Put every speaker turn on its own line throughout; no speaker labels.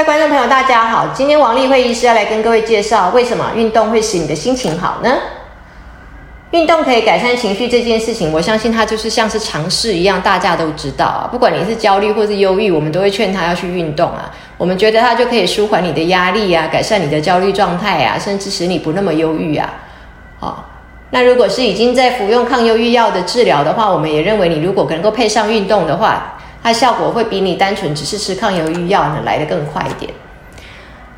位观众朋友，大家好！今天王丽慧医师要来跟各位介绍，为什么运动会使你的心情好呢？运动可以改善情绪这件事情，我相信它就是像是常识一样，大家都知道啊。不管你是焦虑或是忧郁，我们都会劝他要去运动啊。我们觉得它就可以舒缓你的压力啊，改善你的焦虑状态啊，甚至使你不那么忧郁啊。好，那如果是已经在服用抗忧郁药的治疗的话，我们也认为你如果能够配上运动的话，它效果会比你单纯只是吃抗忧郁药呢来得更快一点。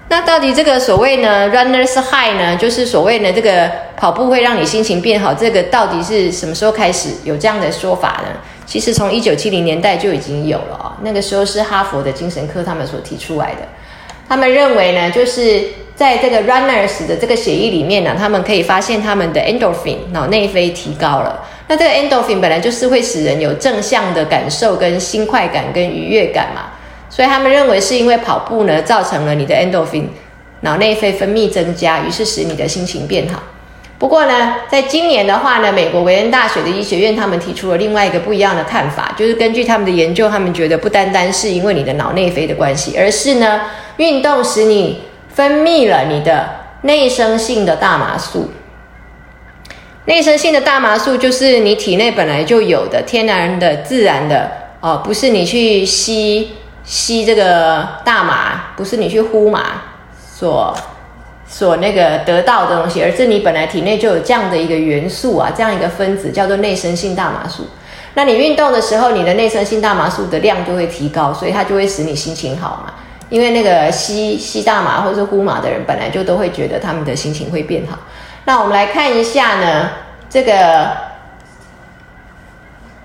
那到底这个所谓呢，runners high 呢，就是所谓的这个跑步会让你心情变好，这个到底是什么时候开始有这样的说法呢？其实从一九七零年代就已经有了啊，那个时候是哈佛的精神科他们所提出来的。他们认为呢，就是在这个 runners 的这个血液里面呢，他们可以发现他们的 endorphin 脑内啡提高了。那这个 endorphin 本来就是会使人有正向的感受、跟心快感、跟愉悦感嘛。所以他们认为是因为跑步呢，造成了你的 endorphin 脑内啡分泌增加，于是使你的心情变好。不过呢，在今年的话呢，美国维恩大学的医学院他们提出了另外一个不一样的看法，就是根据他们的研究，他们觉得不单单是因为你的脑内啡的关系，而是呢，运动使你分泌了你的内生性的大麻素。内生性的大麻素就是你体内本来就有的天然的、自然的哦，不是你去吸。吸这个大麻不是你去呼麻所所那个得到的东西，而是你本来体内就有这样的一个元素啊，这样一个分子叫做内生性大麻素。那你运动的时候，你的内生性大麻素的量就会提高，所以它就会使你心情好嘛。因为那个吸吸大麻或是呼麻的人，本来就都会觉得他们的心情会变好。那我们来看一下呢，这个。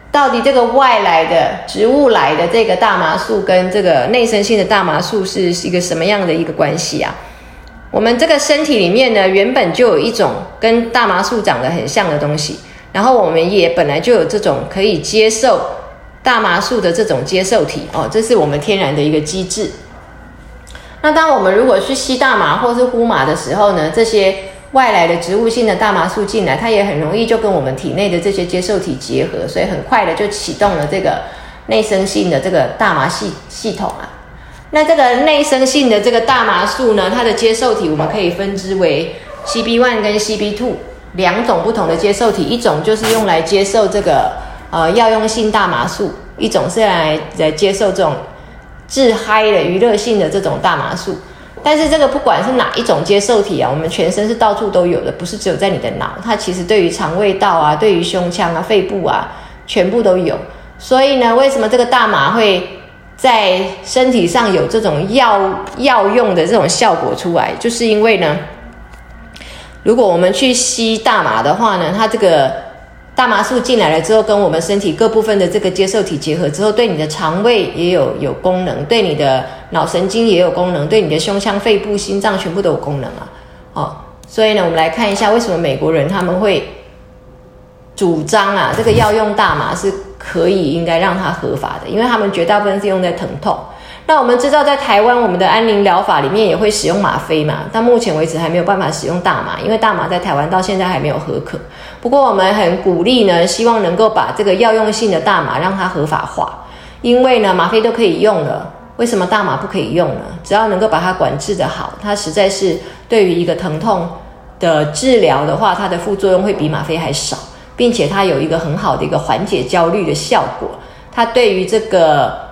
到底这个外来的植物来的这个大麻素跟这个内生性的大麻素是一个什么样的一个关系啊？我们这个身体里面呢，原本就有一种跟大麻素长得很像的东西，然后我们也本来就有这种可以接受大麻素的这种接受体哦，这是我们天然的一个机制。那当我们如果去吸大麻或是呼麻的时候呢，这些外来的植物性的大麻素进来，它也很容易就跟我们体内的这些接受体结合，所以很快的就启动了这个内生性的这个大麻系系统啊。那这个内生性的这个大麻素呢，它的接受体我们可以分支为 CB1 跟 CB2 两种不同的接受体，一种就是用来接受这个呃药用性大麻素，一种是来来接受这种自嗨的娱乐性的这种大麻素。但是这个不管是哪一种接受体啊，我们全身是到处都有的，不是只有在你的脑。它其实对于肠胃道啊，对于胸腔啊、肺部啊，全部都有。所以呢，为什么这个大麻会在身体上有这种药药用的这种效果出来？就是因为呢，如果我们去吸大麻的话呢，它这个。大麻素进来了之后，跟我们身体各部分的这个接受体结合之后，对你的肠胃也有有功能，对你的脑神经也有功能，对你的胸腔、肺部、心脏全部都有功能啊！哦，所以呢，我们来看一下为什么美国人他们会主张啊，这个药用大麻是可以应该让它合法的，因为他们绝大部分是用在疼痛。那我们知道，在台湾，我们的安宁疗法里面也会使用吗啡嘛？但目前为止还没有办法使用大麻，因为大麻在台湾到现在还没有合可。不过我们很鼓励呢，希望能够把这个药用性的大麻让它合法化，因为呢，吗啡都可以用了，为什么大麻不可以用呢？只要能够把它管制的好，它实在是对于一个疼痛的治疗的话，它的副作用会比吗啡还少，并且它有一个很好的一个缓解焦虑的效果，它对于这个。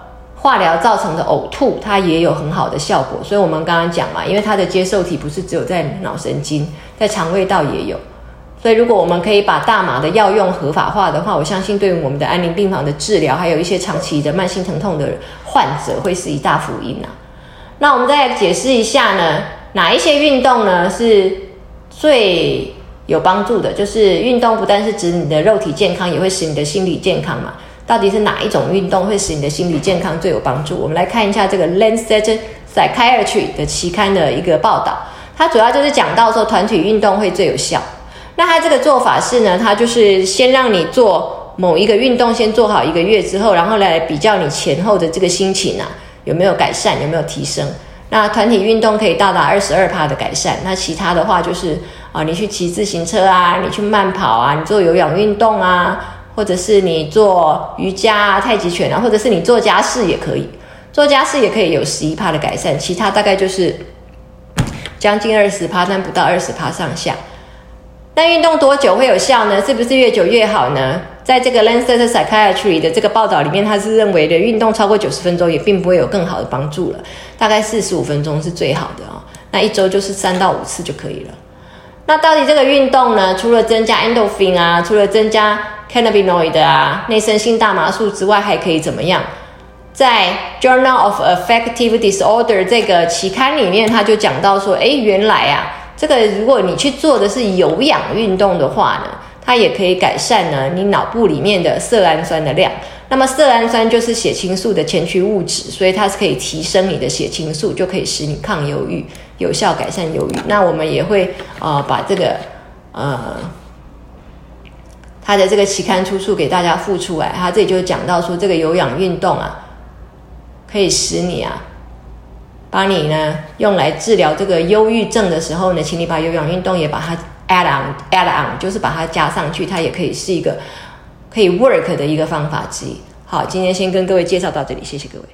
化疗造成的呕吐，它也有很好的效果，所以我们刚刚讲嘛，因为它的接受体不是只有在脑神经，在肠胃道也有，所以如果我们可以把大麻的药用合法化的话，我相信对于我们的安宁病房的治疗，还有一些长期的慢性疼痛的患者，会是一大福音啊。那我们再来解释一下呢，哪一些运动呢是最有帮助的？就是运动不但是指你的肉体健康，也会使你的心理健康嘛。到底是哪一种运动会使你的心理健康最有帮助？我们来看一下这个《Lancet Psychiatry》的期刊的一个报道，它主要就是讲到说团体运动会最有效。那它这个做法是呢，它就是先让你做某一个运动，先做好一个月之后，然后来比较你前后的这个心情啊有没有改善，有没有提升。那团体运动可以到达二十二帕的改善。那其他的话就是啊，你去骑自行车啊，你去慢跑啊，你做有氧运动啊。或者是你做瑜伽、太极拳啊，或者是你做家事也可以，做家事也可以有十一趴的改善，其他大概就是将近二十趴，但不到二十趴上下。那运动多久会有效呢？是不是越久越好呢？在这个 Lancet Psychiatry 的这个报道里面，他是认为的运动超过九十分钟也并不会有更好的帮助了，大概四十五分钟是最好的哦。那一周就是三到五次就可以了。那到底这个运动呢？除了增加 endorphin 啊，除了增加 cannabinoid 啊，内生性大麻素之外，还可以怎么样？在 Journal of Affective Disorder 这个期刊里面，他就讲到说，诶，原来啊，这个如果你去做的是有氧运动的话呢，它也可以改善呢你脑部里面的色氨酸的量。那么色氨酸就是血清素的前驱物质，所以它是可以提升你的血清素，就可以使你抗忧郁，有效改善忧郁。那我们也会呃把这个呃它的这个期刊出处给大家附出来。它这里就讲到说，这个有氧运动啊，可以使你啊，把你呢用来治疗这个忧郁症的时候呢，请你把有氧运动也把它 add on add on，就是把它加上去，它也可以是一个。可以 work 的一个方法之一。好，今天先跟各位介绍到这里，谢谢各位。